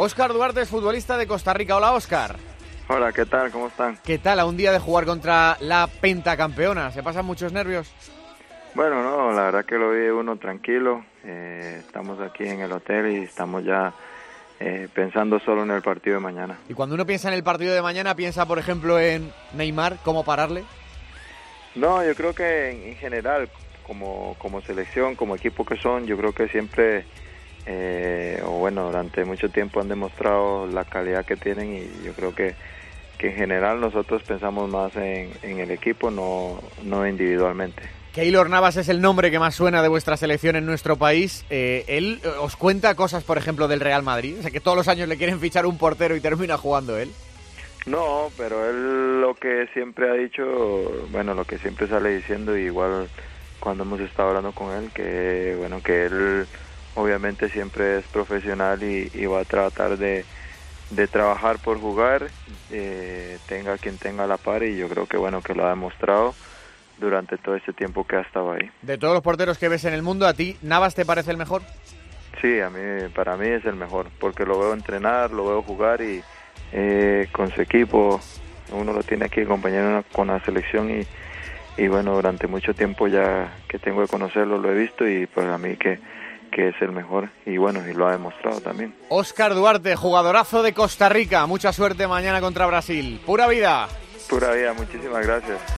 Óscar Duarte es futbolista de Costa Rica. Hola, Óscar. Hola, ¿qué tal? ¿Cómo están? ¿Qué tal a un día de jugar contra la pentacampeona? ¿Se pasan muchos nervios? Bueno, no, la verdad que lo vi uno tranquilo. Eh, estamos aquí en el hotel y estamos ya eh, pensando solo en el partido de mañana. Y cuando uno piensa en el partido de mañana, piensa, por ejemplo, en Neymar, ¿cómo pararle? No, yo creo que en, en general, como, como selección, como equipo que son, yo creo que siempre, eh, o bueno, durante mucho tiempo han demostrado la calidad que tienen y yo creo que, que en general nosotros pensamos más en, en el equipo, no, no individualmente. Keylor Navas es el nombre que más suena de vuestra selección en nuestro país. Eh, él eh, os cuenta cosas, por ejemplo, del Real Madrid. O sea, que todos los años le quieren fichar un portero y termina jugando él. No, pero él lo que siempre ha dicho, bueno, lo que siempre sale diciendo, igual cuando hemos estado hablando con él, que bueno, que él obviamente siempre es profesional y, y va a tratar de, de trabajar por jugar, eh, tenga quien tenga la par y yo creo que bueno, que lo ha demostrado durante todo este tiempo que ha estado ahí. De todos los porteros que ves en el mundo, ¿a ti Navas te parece el mejor? Sí, a mí, para mí es el mejor, porque lo veo entrenar, lo veo jugar y eh, con su equipo, uno lo tiene aquí acompañado con la selección y, y bueno, durante mucho tiempo ya que tengo de conocerlo lo he visto y para mí que, que es el mejor y bueno, y lo ha demostrado también. Óscar Duarte, jugadorazo de Costa Rica, mucha suerte mañana contra Brasil. Pura vida. Pura vida, muchísimas gracias.